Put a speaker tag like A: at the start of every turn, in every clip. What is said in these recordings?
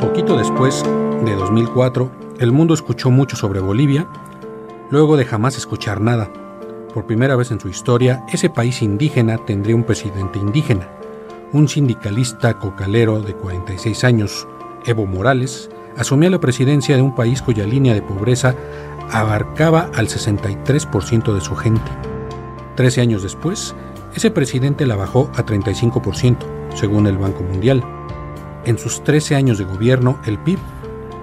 A: Poquito después de 2004, el mundo escuchó mucho sobre Bolivia, luego de jamás escuchar nada. Por primera vez en su historia, ese país indígena tendría un presidente indígena. Un sindicalista cocalero de 46 años, Evo Morales, asumió la presidencia de un país cuya línea de pobreza abarcaba al 63% de su gente. Trece años después, ese presidente la bajó a 35%, según el Banco Mundial. En sus 13 años de gobierno, el PIB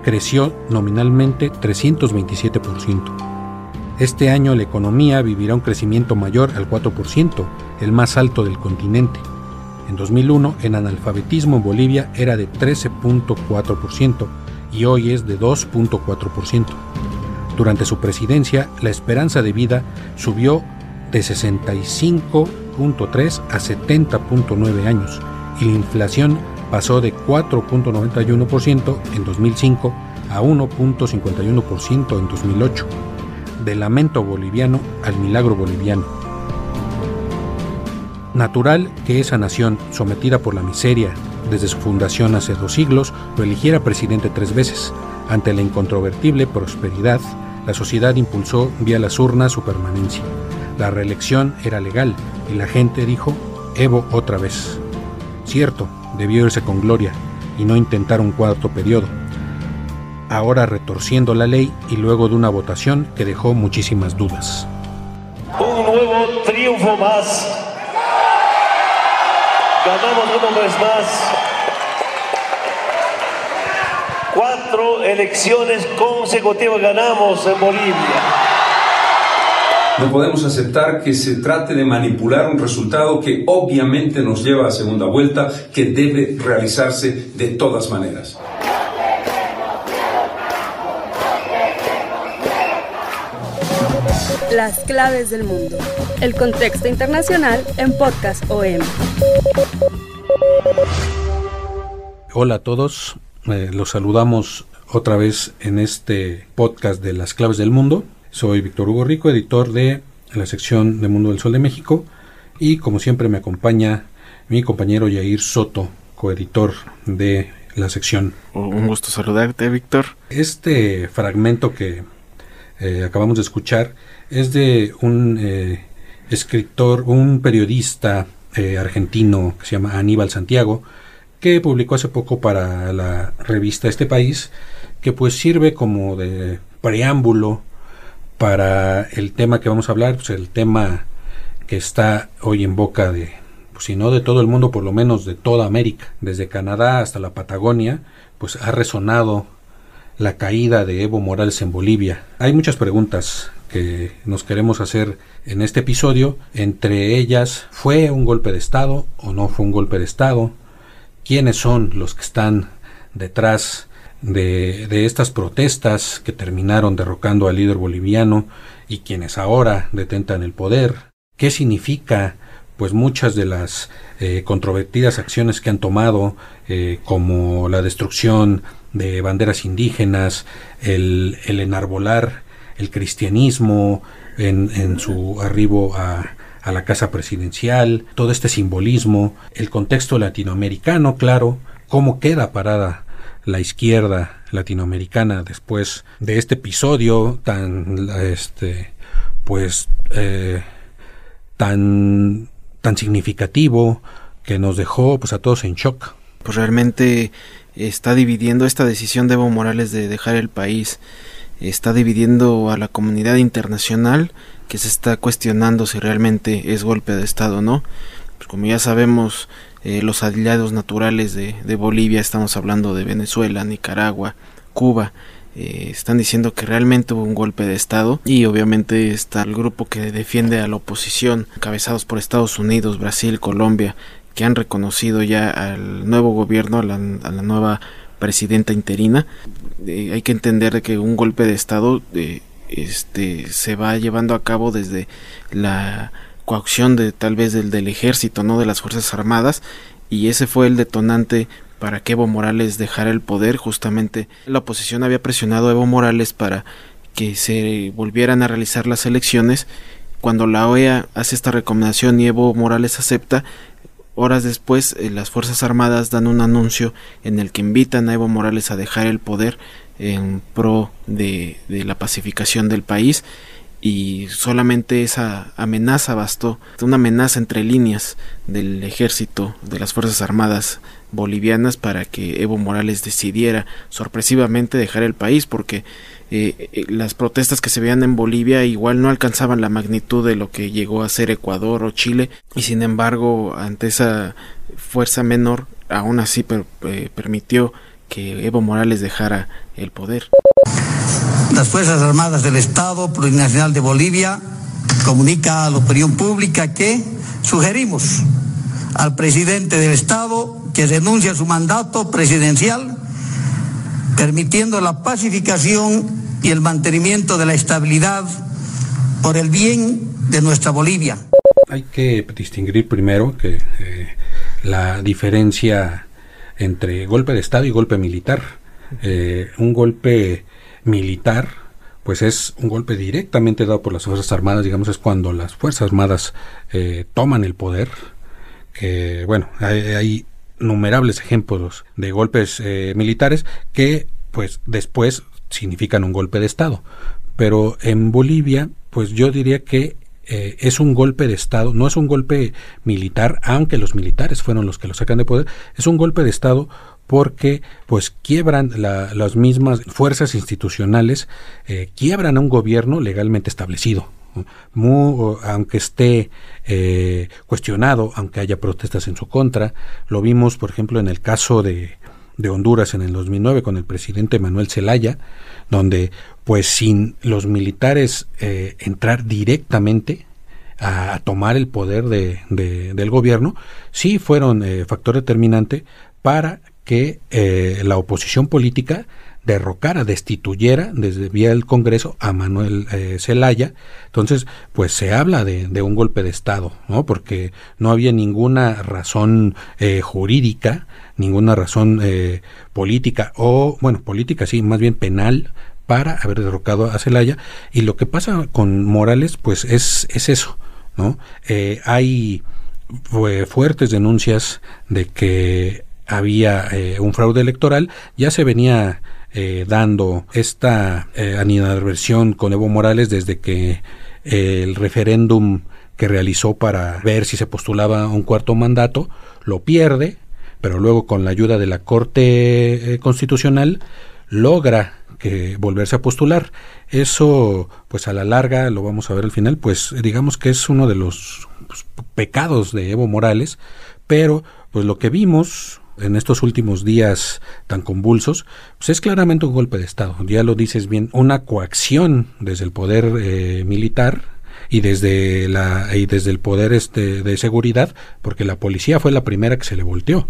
A: creció nominalmente 327%. Este año la economía vivirá un crecimiento mayor al 4%, el más alto del continente. En 2001 el analfabetismo en Bolivia era de 13.4% y hoy es de 2.4%. Durante su presidencia, la esperanza de vida subió de 65.3 a 70.9 años y la inflación pasó de 4.91% en 2005 a 1.51% en 2008 del lamento boliviano al milagro boliviano. Natural que esa nación, sometida por la miseria desde su fundación hace dos siglos, lo eligiera presidente tres veces. Ante la incontrovertible prosperidad, la sociedad impulsó vía las urnas su permanencia. La reelección era legal y la gente dijo, Evo otra vez. Cierto, debió irse con gloria y no intentar un cuarto periodo, ahora retorciendo la ley y luego de una votación que dejó muchísimas dudas.
B: Un nuevo triunfo más. Ganamos una vez más. Cuatro elecciones consecutivas ganamos en Bolivia.
C: No podemos aceptar que se trate de manipular un resultado que obviamente nos lleva a segunda vuelta, que debe realizarse de todas maneras.
D: Las claves del mundo. El contexto internacional en Podcast OM.
A: Hola a todos, eh, los saludamos otra vez en este podcast de Las claves del mundo. Soy Víctor Hugo Rico, editor de la sección de Mundo del Sol de México y como siempre me acompaña mi compañero Yair Soto, coeditor de la sección.
E: Un gusto saludarte, Víctor.
A: Este fragmento que eh, acabamos de escuchar es de un eh, escritor, un periodista eh, argentino que se llama Aníbal Santiago, que publicó hace poco para la revista Este País, que pues sirve como de preámbulo para el tema que vamos a hablar, pues el tema que está hoy en boca de, pues si no de todo el mundo, por lo menos de toda América, desde Canadá hasta la Patagonia, pues ha resonado la caída de Evo Morales en Bolivia. Hay muchas preguntas que nos queremos hacer en este episodio, entre ellas, ¿fue un golpe de Estado o no fue un golpe de Estado? ¿Quiénes son los que están detrás de, estas protestas que terminaron derrocando al líder boliviano y quienes ahora detentan el poder? ¿Qué significa pues muchas de las eh, controvertidas acciones que han tomado, eh, como la destrucción de banderas indígenas, el, el enarbolar el cristianismo en, su arribo a, a la casa presidencial, todo este simbolismo, el contexto latinoamericano, claro, cómo queda parada la izquierda latinoamericana después de este episodio tan este pues eh, tan tan significativo que nos dejó pues a todos en shock
E: pues realmente está dividiendo esta decisión de Evo Morales de dejar el país está dividiendo a la comunidad internacional que se está cuestionando si realmente es golpe de Estado o no. Pues como ya sabemos, eh, los aliados naturales de, Bolivia, estamos hablando de Venezuela, Nicaragua, Cuba, eh, están diciendo que realmente hubo un golpe de Estado y obviamente está el grupo que defiende a la oposición, encabezados por Estados Unidos, Brasil, Colombia, que han reconocido ya al nuevo gobierno, a la, nueva presidenta interina. Eh, hay que entender que un golpe de Estado este, se va llevando a cabo desde la coacción de tal vez del, del ejército, no de las Fuerzas Armadas, y ese fue el detonante para que Evo Morales dejara el poder. Justamente la oposición había presionado a Evo Morales para que se volvieran a realizar las elecciones. Cuando la OEA hace esta recomendación y Evo Morales acepta, horas después eh, las Fuerzas Armadas dan un anuncio en el que invitan a Evo Morales a dejar el poder en pro de, de la pacificación del país y solamente esa amenaza bastó, una amenaza entre líneas del ejército, de las Fuerzas Armadas bolivianas para que Evo Morales decidiera sorpresivamente dejar el país porque eh, eh, las protestas que se veían en Bolivia igual no alcanzaban la magnitud de lo que llegó a ser Ecuador o Chile y sin embargo ante esa fuerza menor aún así eh, permitió que Evo Morales dejara el poder.
F: Las Fuerzas Armadas del Estado Plurinacional de Bolivia comunica a la opinión pública que sugerimos al presidente del Estado que renuncie a su mandato presidencial, permitiendo la pacificación y el mantenimiento de la estabilidad por el bien de nuestra Bolivia.
A: Hay que distinguir primero que eh, la diferencia entre golpe de Estado y golpe militar. Eh, un golpe militar, pues es un golpe directamente dado por las Fuerzas Armadas, digamos, es cuando las Fuerzas Armadas eh, toman el poder, que bueno, hay, innumerables ejemplos de golpes eh, militares que pues después significan un golpe de Estado. Pero en Bolivia, pues yo diría que eh, es un golpe de Estado, no es un golpe militar, aunque los militares fueron los que lo sacan de poder, es un golpe de Estado porque pues quiebran las mismas fuerzas institucionales, eh, quiebran a un gobierno legalmente establecido. aunque esté eh, cuestionado, aunque haya protestas en su contra, lo vimos, por ejemplo, en el caso de, de Honduras en el 2009 con el presidente Manuel Zelaya, donde pues sin los militares eh, entrar directamente a, tomar el poder de, del gobierno, sí fueron factor determinante para que eh, la oposición política derrocara, destituyera desde vía del Congreso a Manuel eh, Zelaya. Entonces, pues se habla de, de, un golpe de Estado, ¿no? Porque no había ninguna razón eh, jurídica, ninguna razón eh, política, o, bueno, política sí, más bien penal, para haber derrocado a Zelaya. Y lo que pasa con Morales, pues es, es eso, ¿no? Eh, hay fuertes denuncias de que había eh, un fraude electoral, ya se venía eh, dando esta eh, con Evo Morales desde que eh, el referéndum que realizó para ver si se postulaba un cuarto mandato lo pierde, pero luego con la ayuda de la Corte Constitucional logra que volverse a postular. Eso, pues a la larga, lo vamos a ver al final, pues digamos que es uno de los pues, pecados de Evo Morales, pero pues lo que vimos en estos últimos días tan convulsos, pues es claramente un golpe de Estado. Ya lo dices bien, una coacción desde el poder eh, militar y desde la y desde el poder este de seguridad, porque la policía fue la primera que se le volteó.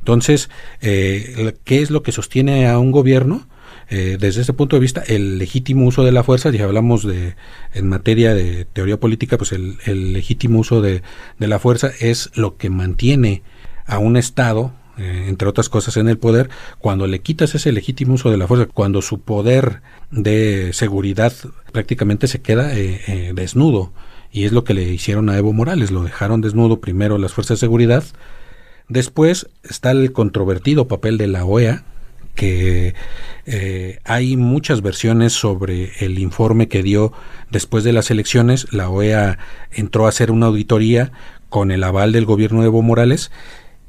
A: Entonces, eh, ¿qué es lo que sostiene a un gobierno? Eh, desde ese punto de vista, el legítimo uso de la fuerza, ya hablamos de, en materia de teoría política, pues el, legítimo uso de la fuerza es lo que mantiene a un Estado eh, entre otras cosas, en el poder, cuando le quitas ese legítimo uso de la fuerza, cuando su poder de seguridad prácticamente se queda eh, eh, desnudo. Y es lo que le hicieron a Evo Morales, lo dejaron desnudo primero las fuerzas de seguridad, después está el controvertido papel de la OEA, que hay muchas versiones sobre el informe que dio después de las elecciones. La OEA entró a hacer una auditoría con el aval del gobierno de Evo Morales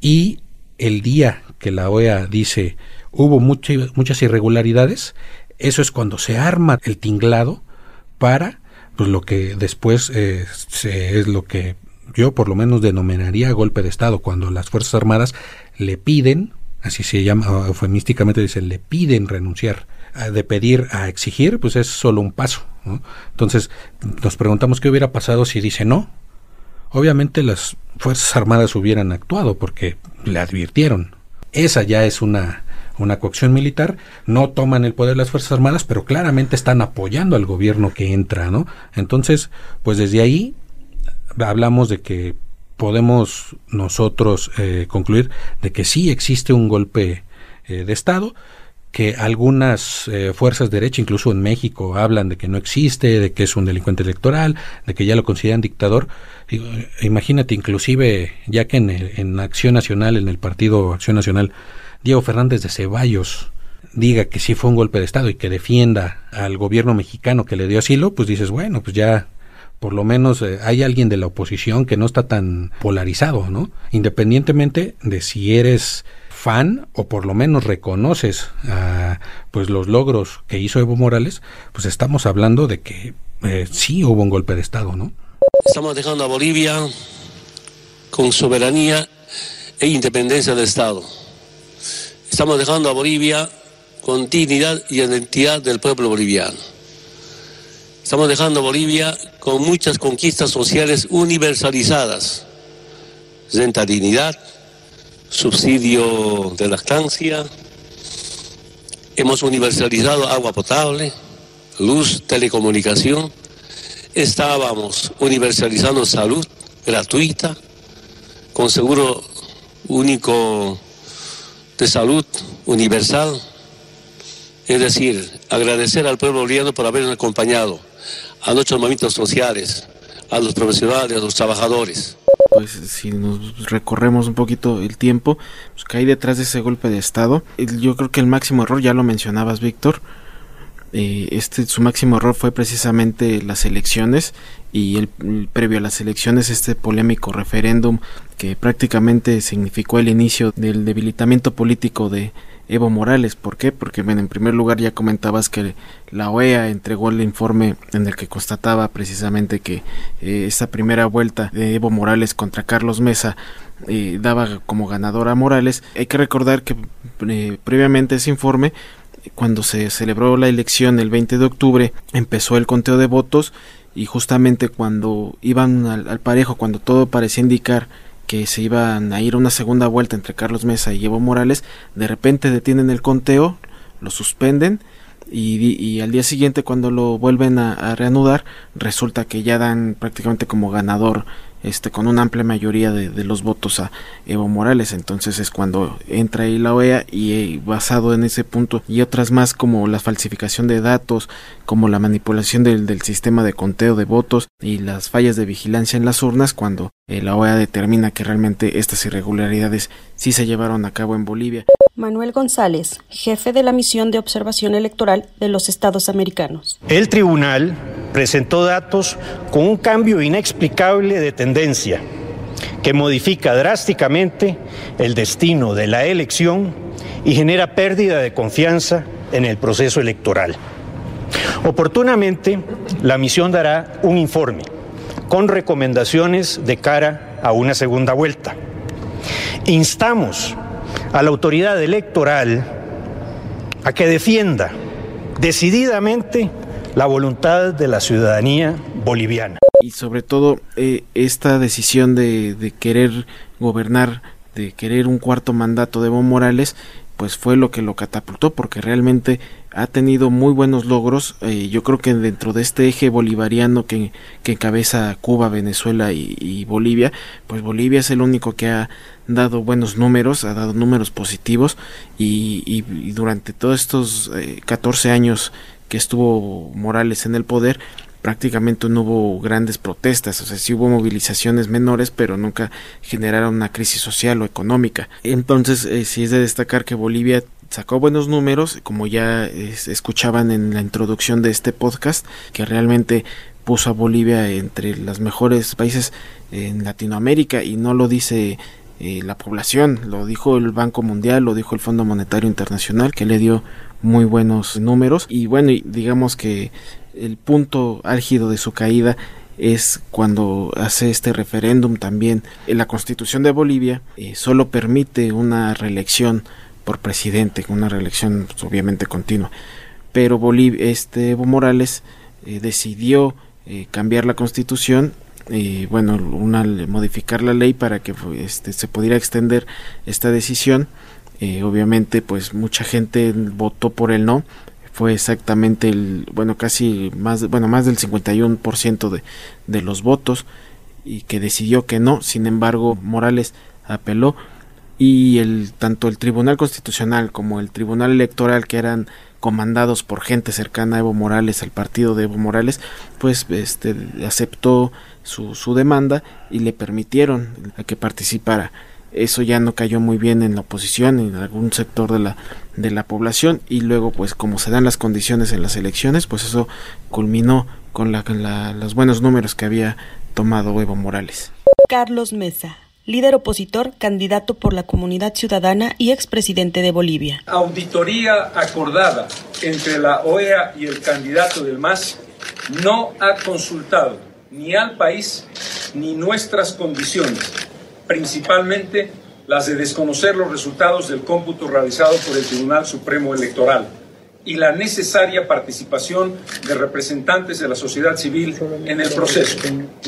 A: y el día que la OEA dice hubo muchas irregularidades, eso es cuando se arma el tinglado para pues lo que después eh, es lo que yo por lo menos denominaría golpe de Estado, cuando las Fuerzas Armadas le piden, así se llama eufemísticamente, dicen, le piden renunciar. De pedir a exigir, pues es solo un paso. Entonces nos preguntamos qué hubiera pasado si dice no, obviamente las Fuerzas Armadas hubieran actuado porque le advirtieron. Esa ya es una, una coacción militar, no toman el poder las Fuerzas Armadas, pero claramente están apoyando al gobierno que entra, ¿no? Entonces, pues desde ahí hablamos de que podemos nosotros eh, concluir de que sí existe un golpe eh, de Estado, que algunas eh, fuerzas de derecha, incluso en México, hablan de que no existe, de que es un delincuente electoral, de que ya lo consideran dictador. Imagínate, inclusive, ya que en, Acción Nacional, en el partido Acción Nacional, Diego Fernández de Ceballos diga que sí fue un golpe de Estado y que defienda al gobierno mexicano que le dio asilo, pues dices, bueno, pues ya por lo menos eh, hay alguien de la oposición que no está tan polarizado, ¿no? Independientemente de si eres fan o por lo menos reconoces pues los logros que hizo Evo Morales, pues estamos hablando de que eh, sí hubo un golpe de estado, ¿no?
B: Estamos dejando a Bolivia con soberanía e independencia del Estado. Estamos dejando a Bolivia con dignidad y identidad del pueblo boliviano. Estamos dejando a Bolivia con muchas conquistas sociales universalizadas. Renta dignidad, subsidio de lactancia, hemos universalizado agua potable, luz, telecomunicación, estábamos universalizando salud gratuita, con seguro único de salud universal. Es decir, agradecer al pueblo boliviano por habernos acompañado a nuestros movimientos sociales, a los profesionales, a los trabajadores.
E: Pues si nos recorremos un poquito el tiempo, pues que hay detrás de ese golpe de Estado. Yo creo que el máximo error, ya lo mencionabas Víctor, eh, este su máximo error fue precisamente las elecciones y el, previo a las elecciones este polémico referéndum que prácticamente significó el inicio del debilitamiento político de Evo Morales. ¿Por qué? Porque en primer lugar ya comentabas que la OEA entregó el informe en el que constataba precisamente que eh, esa primera vuelta de Evo Morales contra Carlos Mesa eh, daba como ganador a Morales. Hay que recordar que eh, previamente ese informe cuando se celebró la elección el 20 de octubre empezó el conteo de votos y justamente cuando iban al parejo, cuando todo parecía indicar que se iban a ir a una segunda vuelta entre Carlos Mesa y Evo Morales, de repente detienen el conteo, lo suspenden y, al día siguiente cuando lo vuelven a, reanudar resulta que ya dan prácticamente como ganador este con una amplia mayoría de, los votos a Evo Morales. Entonces es cuando entra ahí la OEA y eh, basado en ese punto y otras más como la falsificación de datos como la manipulación del, del sistema de conteo de votos y las fallas de vigilancia en las urnas cuando eh, la OEA determina que realmente estas irregularidades sí se llevaron a cabo en Bolivia.
D: Manuel González, jefe de la misión de observación electoral de los Estados Americanos.
G: El tribunal presentó datos con un cambio inexplicable de tendencia que modifica drásticamente el destino de la elección y genera pérdida de confianza en el proceso electoral. Oportunamente, la misión dará un informe con recomendaciones de cara a una segunda vuelta. Instamos a la autoridad electoral a que defienda decididamente la voluntad de la ciudadanía boliviana.
E: Y sobre todo eh, esta decisión de, de, querer gobernar, de querer un cuarto mandato de Evo Morales, pues fue lo que lo catapultó porque realmente ha tenido muy buenos logros. Eh, yo creo que dentro de este eje bolivariano que, que encabeza Cuba, Venezuela y, Bolivia, pues Bolivia es el único que ha dado buenos números, ha dado números positivos y, durante todos estos 14 eh, años que estuvo Morales en el poder, prácticamente no hubo grandes protestas, o sea, sí hubo movilizaciones menores, pero nunca generaron una crisis social o económica. Entonces, eh, sí es de destacar que Bolivia sacó buenos números, como ya escuchaban en la introducción de este podcast, que realmente puso a Bolivia entre los mejores países en Latinoamérica y no lo dice eh, la población, lo dijo el Banco Mundial, lo dijo el Fondo Monetario Internacional, que le dio muy buenos números y bueno, digamos que el punto álgido de su caída es cuando hace este referéndum también. La constitución de Bolivia eh, solo permite una reelección por presidente, una reelección pues, obviamente continua. Pero Bolivia, este Evo Morales eh, decidió eh, cambiar la constitución y bueno, una modificar la ley para que este, se pudiera extender esta decisión. Eh, obviamente, pues mucha gente votó por el no. Fue exactamente el, bueno, casi más, bueno, más del 51% de, de los votos y que decidió que no. Sin embargo, Morales apeló y el tanto el Tribunal Constitucional como el Tribunal Electoral que eran comandados por gente cercana a Evo Morales, al partido de Evo Morales, pues este aceptó su, su demanda y le permitieron que participara. Eso ya no cayó muy bien en la oposición, en algún sector de la, de la población, y luego, pues, como se dan las condiciones en las elecciones, pues eso culminó con la, los buenos números que había tomado Evo Morales.
D: Carlos Mesa líder opositor, candidato por la comunidad ciudadana y expresidente de Bolivia.
C: Auditoría acordada entre la OEA y el candidato del MAS no ha consultado ni al país ni nuestras condiciones, principalmente las de desconocer los resultados del cómputo realizado por el Tribunal Supremo Electoral y la necesaria participación de representantes de la sociedad civil en el proceso.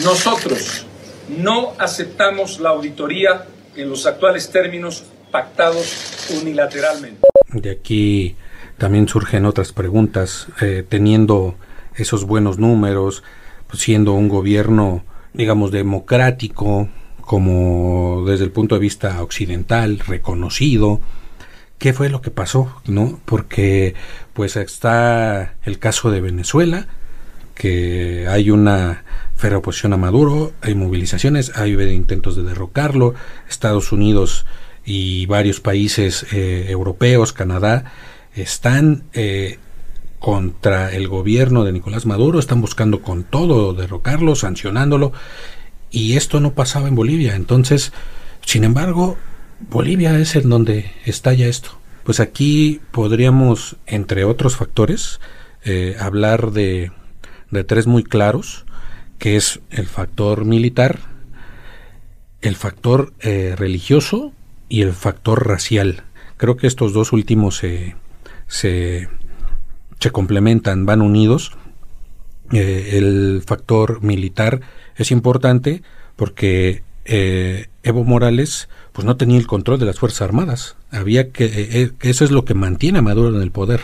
C: Nosotros, no aceptamos la auditoría en los actuales términos pactados unilateralmente.
A: De aquí también surgen otras preguntas, eh, teniendo esos buenos números, pues siendo un gobierno, digamos, democrático, como desde el punto de vista occidental, reconocido, ¿qué fue lo que pasó? ¿No? Porque pues está el caso de Venezuela, que hay una férrea oposición a Maduro, hay movilizaciones, hay intentos de derrocarlo, Estados Unidos y varios países eh, europeos, Canadá, están eh, contra el gobierno de Nicolás Maduro, están buscando con todo derrocarlo, sancionándolo, y esto no pasaba en Bolivia. Entonces, sin embargo, Bolivia es en donde estalla esto. Pues aquí podríamos, entre otros factores, eh, hablar de, de tres muy claros que es el factor militar, el factor eh, religioso y el factor racial. Creo que estos dos últimos se, se, complementan, van unidos. Eh, el factor militar es importante porque eh, Evo Morales pues no tenía el control de las Fuerzas Armadas. Había que, eso es lo que mantiene a Maduro en el poder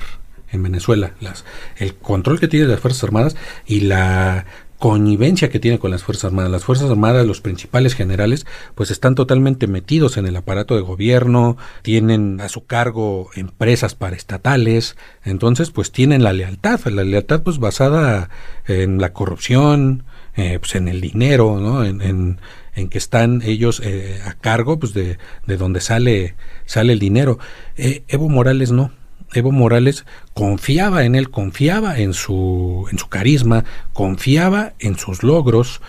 A: en Venezuela, las, el control que tiene de las Fuerzas Armadas y la connivencia que tiene con las Fuerzas Armadas. Las Fuerzas Armadas, los principales generales, pues están totalmente metidos en el aparato de gobierno, tienen a su cargo empresas paraestatales, entonces pues tienen la lealtad, la lealtad pues basada en la corrupción, eh, pues en el dinero, ¿no? En, en, que están ellos eh, a cargo pues de, de donde sale, sale el dinero. Eh, Evo Morales no, Evo Morales confiaba en él, confiaba en su, en su carisma, confiaba en sus logros,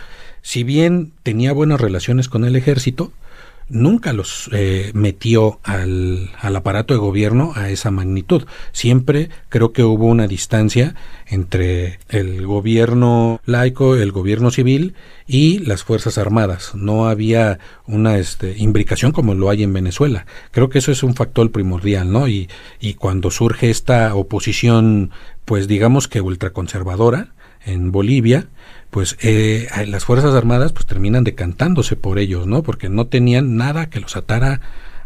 A: si bien tenía buenas relaciones con el ejército, nunca los eh, metió al, al, aparato de gobierno a esa magnitud. Siempre creo que hubo una distancia entre el gobierno laico, el gobierno civil y las Fuerzas Armadas. No había una este, imbricación como lo hay en Venezuela. Creo que eso es un factor primordial, ¿no? Y, y cuando surge esta oposición, pues digamos que ultraconservadora en Bolivia, pues eh, las Fuerzas Armadas pues terminan decantándose por ellos, ¿no? Porque no tenían nada que los atara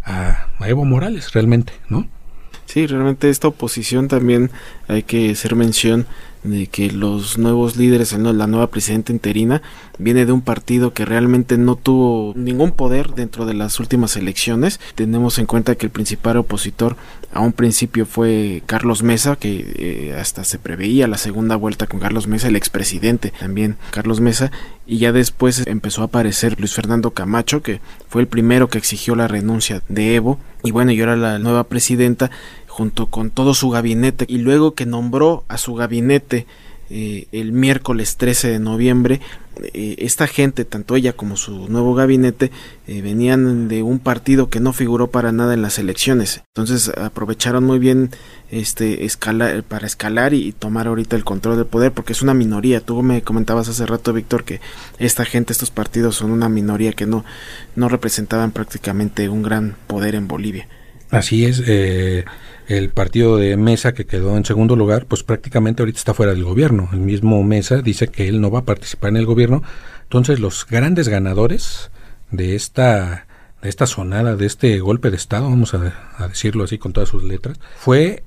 A: a, a Evo Morales realmente, ¿no?
E: Sí, realmente esta oposición también hay que hacer mención de que los nuevos líderes, la nueva presidenta interina, viene de un partido que realmente no tuvo ningún poder dentro de las últimas elecciones. Tenemos en cuenta que el principal opositor a un principio fue Carlos Mesa, que eh, hasta se preveía la segunda vuelta con Carlos Mesa, el expresidente también Carlos Mesa, y ya después empezó a aparecer Luis Fernando Camacho, que fue el primero que exigió la renuncia de Evo, y bueno, y ahora la nueva presidenta junto con todo su gabinete y luego que nombró a su gabinete eh, el miércoles 13 de noviembre, eh, esta gente, tanto ella como su nuevo gabinete, eh, venían de un partido que no figuró para nada en las elecciones. Entonces aprovecharon muy bien este para escalar y, tomar ahorita el control del poder, porque es una minoría. Tú me comentabas hace rato, Víctor, que esta gente, estos partidos son una minoría que no, no representaban prácticamente un gran poder en Bolivia.
A: Así es. Eh el partido de Mesa, que quedó en segundo lugar, pues prácticamente ahorita está fuera del gobierno. El mismo Mesa dice que él no va a participar en el gobierno, Entonces los grandes ganadores de esta, esta sonada, de este golpe de Estado, vamos a, a decirlo así con todas sus letras, fue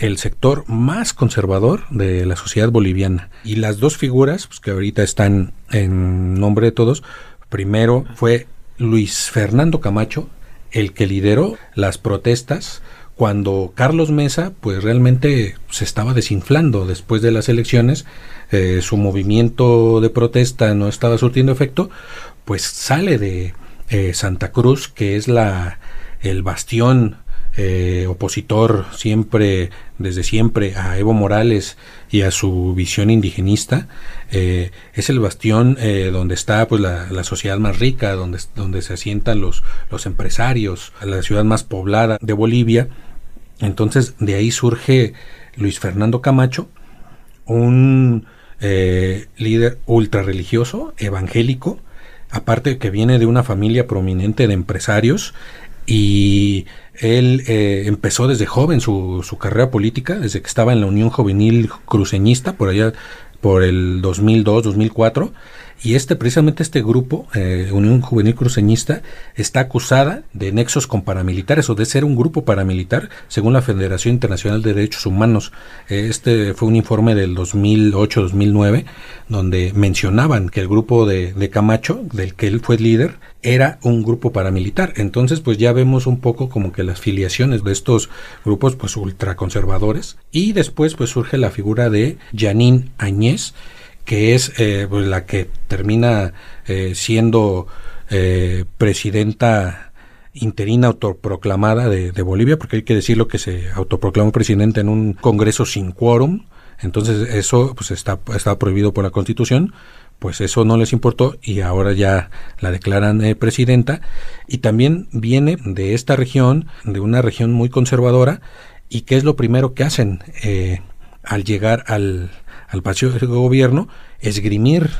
A: el sector más conservador de la sociedad boliviana. Y las dos figuras, pues, que ahorita están en nombre de todos, primero fue Luis Fernando Camacho, el que lideró las protestas cuando Carlos Mesa, pues realmente se estaba desinflando después de las elecciones, eh, su movimiento de protesta no estaba surtiendo efecto, pues sale de eh, Santa Cruz, que es la el bastión eh, opositor siempre, desde siempre, a Evo Morales y a su visión indigenista, eh, es el bastión eh, donde está pues la, sociedad más rica, donde, donde se asientan los, los empresarios, la ciudad más poblada de Bolivia. Entonces de ahí surge Luis Fernando Camacho, un líder ultra religioso, evangélico, aparte que viene de una familia prominente de empresarios y él eh, empezó desde joven su, su, carrera política, desde que estaba en la Unión Juvenil Cruceñista, por allá por el 2002-2004, y este, precisamente este grupo, eh, Unión Juvenil Cruceñista, está acusada de nexos con paramilitares o de ser un grupo paramilitar, según la Federación Internacional de Derechos Humanos. Eh, este fue un informe del 2008-2009, donde mencionaban que el grupo de, de Camacho, del que él fue líder, era un grupo paramilitar. Entonces, pues ya vemos un poco como que las filiaciones de estos grupos, pues ultraconservadores. Y después, pues surge la figura de Janine Añez, que es eh, pues, la que termina eh, siendo eh, presidenta interina autoproclamada de, Bolivia, porque hay que decirlo que se autoproclamó presidente en un congreso sin quórum, entonces eso pues está, está prohibido por la constitución, pues eso no les importó y ahora ya la declaran presidenta. Y también viene de esta región, de una región muy conservadora y qué es lo primero que hacen al llegar al, al Palacio de Gobierno, esgrimir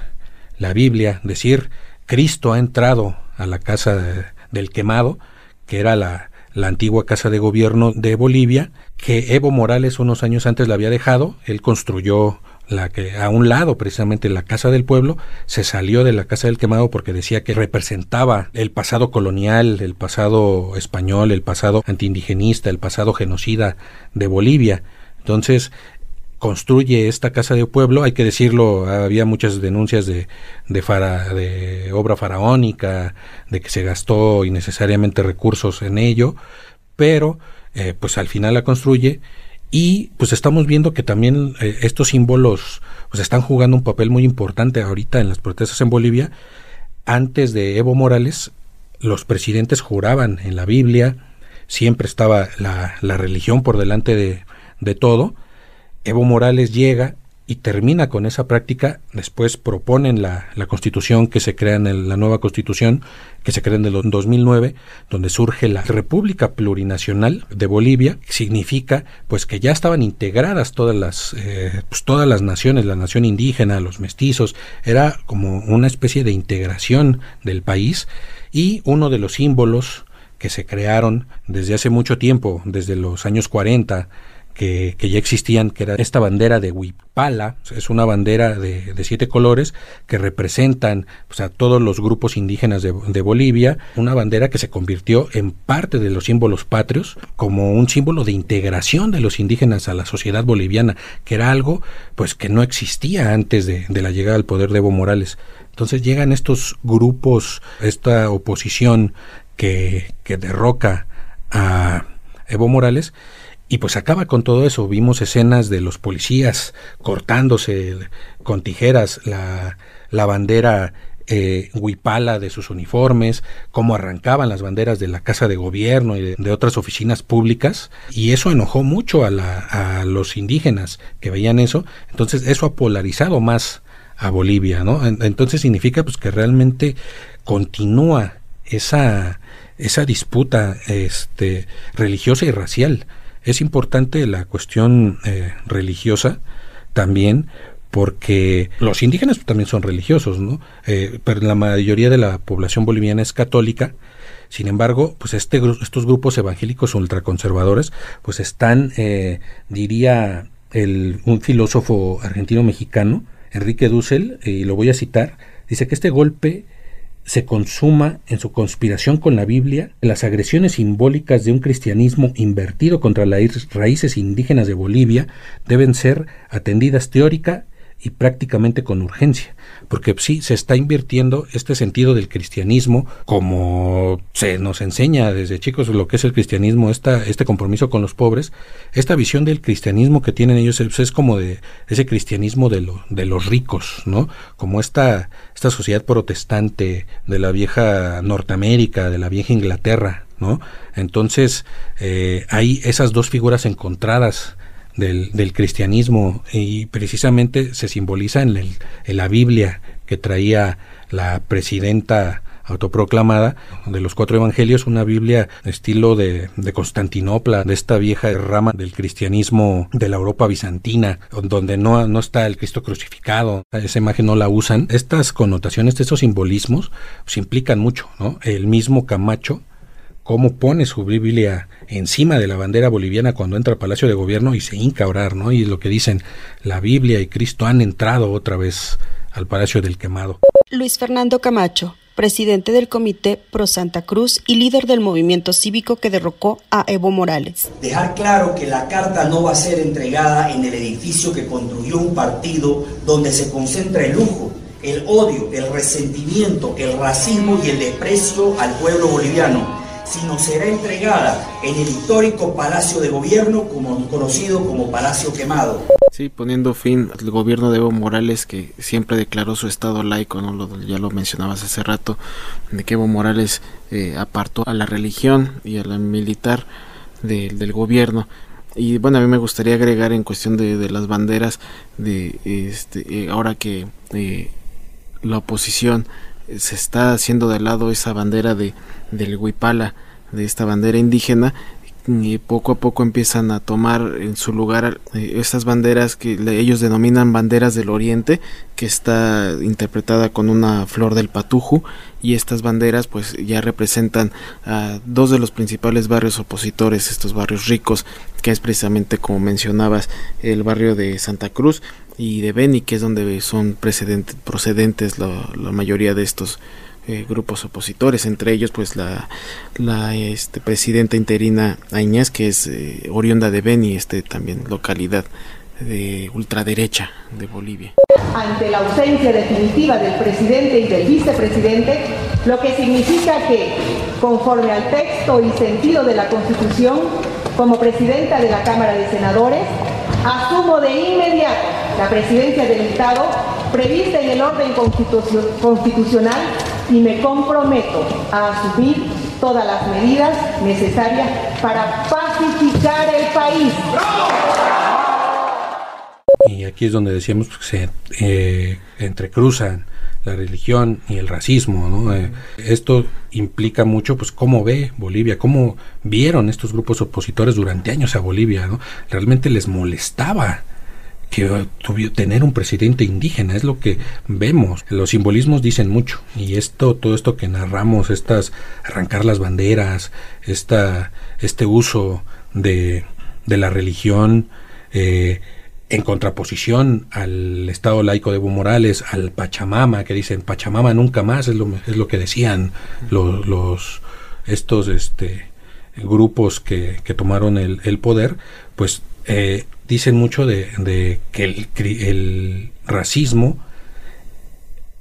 A: la Biblia, decir, Cristo ha entrado a la casa del quemado, que era la, la antigua casa de gobierno de Bolivia, que Evo Morales unos años antes la había dejado, él construyó la que a un lado precisamente la casa del pueblo se salió de la casa del quemado porque decía que representaba el pasado colonial, el pasado español, el pasado antiindigenista, el pasado genocida de Bolivia. Entonces construye esta casa de pueblo, hay que decirlo, había muchas denuncias de, de, de obra faraónica, de que se gastó innecesariamente recursos en ello, pero eh, pues al final la construye y pues estamos viendo que también eh, estos símbolos pues están jugando un papel muy importante ahorita en las protestas en Bolivia. Antes de Evo Morales, los presidentes juraban en la Biblia, siempre estaba la, la religión por delante de, de todo, Evo Morales llega y termina con esa práctica, después proponen la, la constitución que se crea en la nueva constitución que se crea en el 2009, donde surge la República Plurinacional de Bolivia, significa pues que ya estaban integradas todas las, eh, pues, todas las naciones, la nación indígena, los mestizos, era como una especie de integración del país y uno de los símbolos que se crearon desde hace mucho tiempo, desde los años 40, que, ya existían, que era esta bandera de Huipala, es una bandera de, siete colores que representan pues, a todos los grupos indígenas de, Bolivia, una bandera que se convirtió en parte de los símbolos patrios, como un símbolo de integración de los indígenas a la sociedad boliviana, que era algo pues que no existía antes de, de la llegada al poder de Evo Morales. Entonces llegan estos grupos, esta oposición que, que derroca a Evo Morales, y pues acaba con todo eso. Vimos escenas de los policías cortándose con tijeras la, bandera eh, huipala de sus uniformes, cómo arrancaban las banderas de la Casa de Gobierno y de, otras oficinas públicas, y eso enojó mucho a, la, a los indígenas que veían eso, entonces eso ha polarizado más a Bolivia, ¿no? Entonces significa pues que realmente continúa esa, esa disputa este, religiosa y racial es importante la cuestión eh, religiosa también porque los indígenas también son religiosos, ¿no? Eh, pero la mayoría de la población boliviana es católica. Sin embargo, pues este, estos grupos evangélicos ultraconservadores, pues están, eh, diría el, un filósofo argentino-mexicano, Enrique Dussel, y lo voy a citar, dice que este golpe se consuma en su conspiración con la Biblia, las agresiones simbólicas de un cristianismo invertido contra las raíces indígenas de Bolivia deben ser atendidas teórica y prácticamente con urgencia, porque sí se está invirtiendo este sentido del cristianismo como se nos enseña desde chicos lo que es el cristianismo, esta, este compromiso con los pobres, esta visión del cristianismo que tienen ellos es, como de ese cristianismo de, lo, de los ricos, ¿no? Como esta, esta sociedad protestante de la vieja Norteamérica, de la vieja Inglaterra, ¿no? Entonces eh, hay esas dos figuras encontradas del, cristianismo y precisamente se simboliza en, en la Biblia que traía la presidenta autoproclamada de los cuatro evangelios, una Biblia estilo de, de, Constantinopla, de esta vieja rama del cristianismo de la Europa bizantina, donde no, no está el Cristo crucificado, esa imagen no la usan. Estas connotaciones, estos simbolismos, pues, implican mucho, ¿no? El mismo Camacho cómo pone su Biblia encima de la bandera boliviana cuando entra al Palacio de Gobierno y se hinca a orar, ¿no? Y lo que dicen, la Biblia y Cristo han entrado otra vez al Palacio del Quemado.
D: Luis Fernando Camacho, presidente del Comité Pro Santa Cruz y líder del movimiento cívico que derrocó a Evo Morales.
H: Dejar claro que la carta no va a ser entregada en el edificio que construyó un partido donde se concentra el lujo, el odio, el resentimiento, el racismo y el desprecio al pueblo boliviano sino será entregada en el histórico Palacio de Gobierno, como, conocido como Palacio Quemado.
E: Sí, poniendo fin al gobierno de Evo Morales, que siempre declaró su estado laico, ¿no? Lo, ya lo mencionabas hace rato, de que Evo Morales eh, apartó a la religión y a la militar del gobierno. Y bueno, a mí me gustaría agregar en cuestión de, las banderas, de este, eh, ahora que eh, la oposición se está haciendo de lado esa bandera de del Huipala, de esta bandera indígena, y poco a poco empiezan a tomar en su lugar eh, estas banderas que ellos denominan banderas del oriente que está interpretada con una flor del patuju y estas banderas pues ya representan a dos de los principales barrios opositores estos barrios ricos que es precisamente como mencionabas el barrio de Santa Cruz y de Beni que es donde son procedentes la, la mayoría de estos eh, grupos opositores, entre ellos pues la, la este, presidenta interina Añez, que es eh, oriunda de Beni, este también localidad de ultraderecha de Bolivia.
I: Ante la ausencia definitiva del presidente y del vicepresidente, lo que significa que, conforme al texto y sentido de la Constitución, como presidenta de la Cámara de Senadores, asumo de inmediato la presidencia del Estado prevista en el orden constitucional y me comprometo a asumir todas las medidas necesarias para pacificar el país.
A: Y aquí es donde decíamos que se eh, entrecruzan la religión y el racismo, ¿no? Eh, esto implica mucho, pues, cómo ve Bolivia, cómo vieron estos grupos opositores durante años a Bolivia, ¿no? Realmente les molestaba que tener un presidente indígena, es lo que vemos. Los simbolismos dicen mucho y esto, todo esto que narramos, estas arrancar las banderas, esta, este uso de, de la religión eh, en contraposición al Estado laico de Evo Morales, al Pachamama, que dicen Pachamama nunca más, es lo, es lo que decían los, los estos este, grupos que, que tomaron el, el poder, pues eh, dicen mucho de, que el, racismo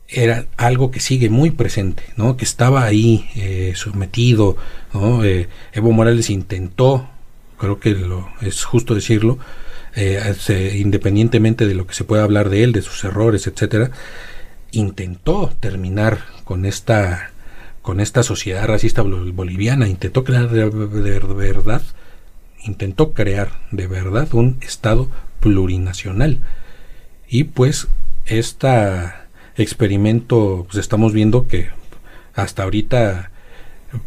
A: era algo que sigue muy presente, ¿no? que estaba ahí eh, sometido. ¿no? Eh, Evo Morales intentó, creo que lo, es justo decirlo, eh, independientemente de lo que se pueda hablar de él, de sus errores, etcétera, intentó terminar con esta sociedad racista boliviana, intentó crear de verdad intentó crear de verdad un Estado plurinacional. Y pues este experimento, pues estamos viendo que hasta ahorita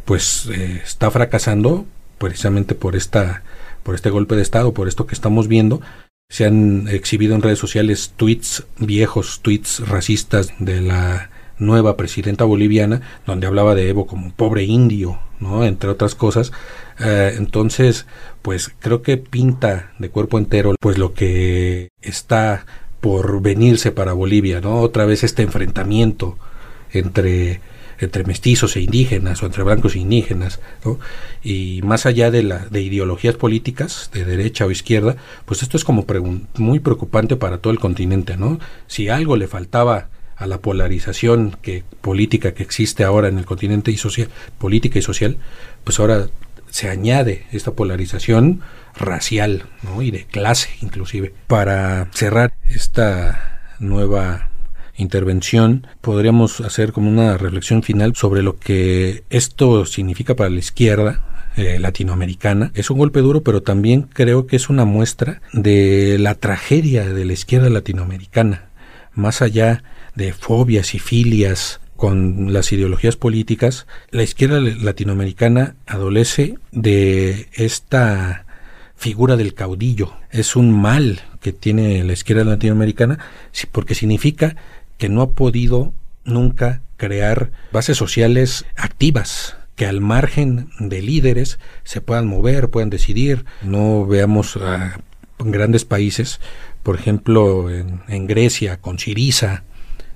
A: pues eh, está fracasando precisamente por esta por este golpe de estado, por esto que estamos viendo. Se han exhibido en redes sociales tweets viejos, tweets racistas de la nueva presidenta boliviana, donde hablaba de Evo como un pobre indio, ¿no? Entre otras cosas. Eh, entonces, pues creo que pinta de cuerpo entero pues lo que está por venirse para Bolivia, ¿no? Otra vez este enfrentamiento entre entre mestizos e indígenas o entre blancos e indígenas, y más allá de, la, de ideologías políticas, de derecha o izquierda, pues esto es como muy preocupante para todo el continente. ¿no? Si algo le faltaba a la polarización que, política que existe ahora en el continente y social, política y social, pues ahora se añade esta polarización racial ¿no? y de clase inclusive. Para cerrar esta nueva intervención, podríamos hacer como una reflexión final sobre lo que esto significa para la izquierda eh, latinoamericana. Es un golpe duro, pero también creo que es una muestra de la tragedia de la izquierda latinoamericana, más allá de fobias y filias con las ideologías políticas, la izquierda latinoamericana adolece de esta figura del caudillo. Es un mal que tiene la izquierda latinoamericana porque significa que no ha podido nunca crear bases sociales activas que al margen de líderes se puedan mover, puedan decidir. No veamos a grandes países, por ejemplo, en, Grecia, con Siriza,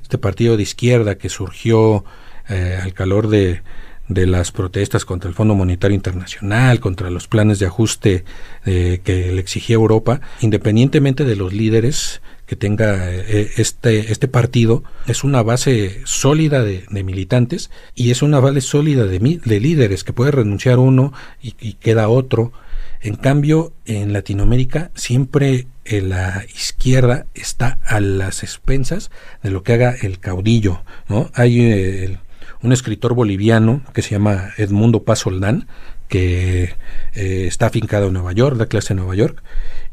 A: este partido de izquierda que surgió eh, al calor de, de las protestas contra el Fondo Monetario Internacional, contra los planes de ajuste eh, que le exigía Europa, independientemente de los líderes, que tenga eh, este, este partido es una base sólida de, militantes y es una base sólida de, de líderes que puede renunciar uno y, queda otro. En cambio, en Latinoamérica siempre eh, la izquierda está a las expensas de lo que haga el caudillo. ¿no? Hay eh, un escritor boliviano que se llama Edmundo Paz Soldán, que está afincado en Nueva York, da clase en Nueva York,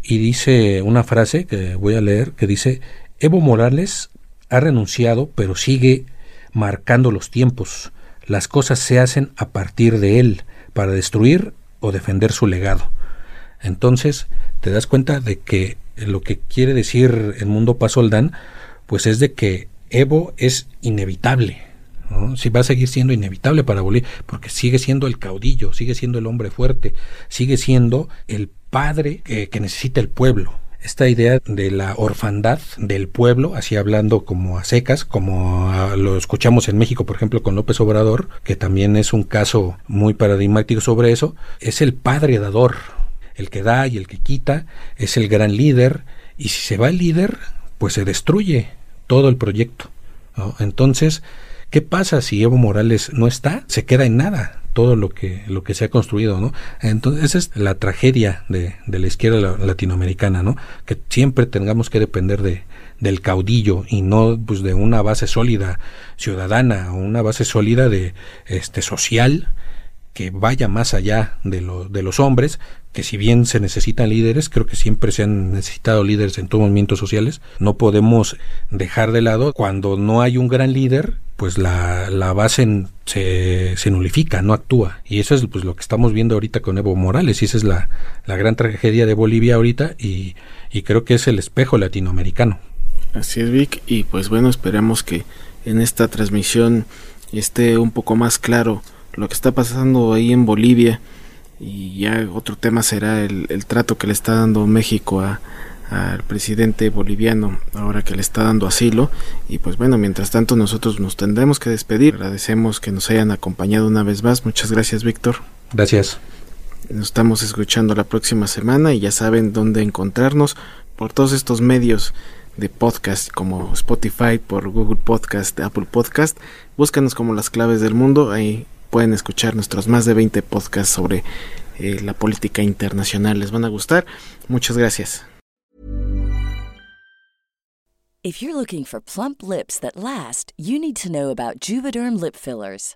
A: y dice una frase que voy a leer que dice, Evo Morales ha renunciado pero sigue marcando los tiempos. Las cosas se hacen a partir de él para destruir o defender su legado. Entonces te das cuenta de que lo que quiere decir el mundo Pasoldán, pues es de que Evo es inevitable. Si va a seguir siendo inevitable para Bolivia, porque sigue siendo el caudillo, sigue siendo el hombre fuerte, sigue siendo el padre que necesita el pueblo esta idea de la orfandad del pueblo, así hablando como a secas, como lo escuchamos en México, por ejemplo, con López Obrador, que también es un caso muy paradigmático sobre eso, es el padre dador, el que da y el que quita, es el gran líder, y si se va el líder, pues se destruye todo el proyecto. Entonces, ¿qué pasa si Evo Morales no está? Se queda en nada todo lo que lo que se ha construido, ¿no? Entonces esa es la tragedia de, de la izquierda latinoamericana, ¿no? Que siempre tengamos que depender de del caudillo y no pues de una base sólida ciudadana o una base sólida de este social que vaya más allá de, lo, de los hombres, que si bien se necesitan líderes, creo que siempre se han necesitado líderes en todos los movimientos sociales, no podemos dejar de lado cuando no hay un gran líder, pues la, la base se, se nulifica, no actúa. Y eso es pues lo que estamos viendo ahorita con Evo Morales, y esa es la, la gran tragedia de Bolivia ahorita, y, y creo que es el espejo latinoamericano.
E: Así es, Vic, y pues bueno, esperemos que en esta transmisión esté un poco más claro lo que está pasando ahí en Bolivia. Y ya otro tema será el, trato que le está dando México a, al presidente boliviano ahora que le está dando asilo. Y pues bueno mientras tanto nosotros nos tendremos que despedir. Agradecemos que nos hayan acompañado una vez más. Muchas gracias Víctor.
A: Gracias.
E: Nos estamos escuchando la próxima semana y ya saben dónde encontrarnos por todos estos medios de podcast como Spotify, por Google Podcast, Apple Podcast. Búscanos como las claves del mundo. Ahí pueden escuchar nuestros más de 20 podcasts sobre eh, la política internacional. Les van a gustar. Muchas gracias.
J: If you're looking for plump lips that last, you need to know about Juvederm lip fillers.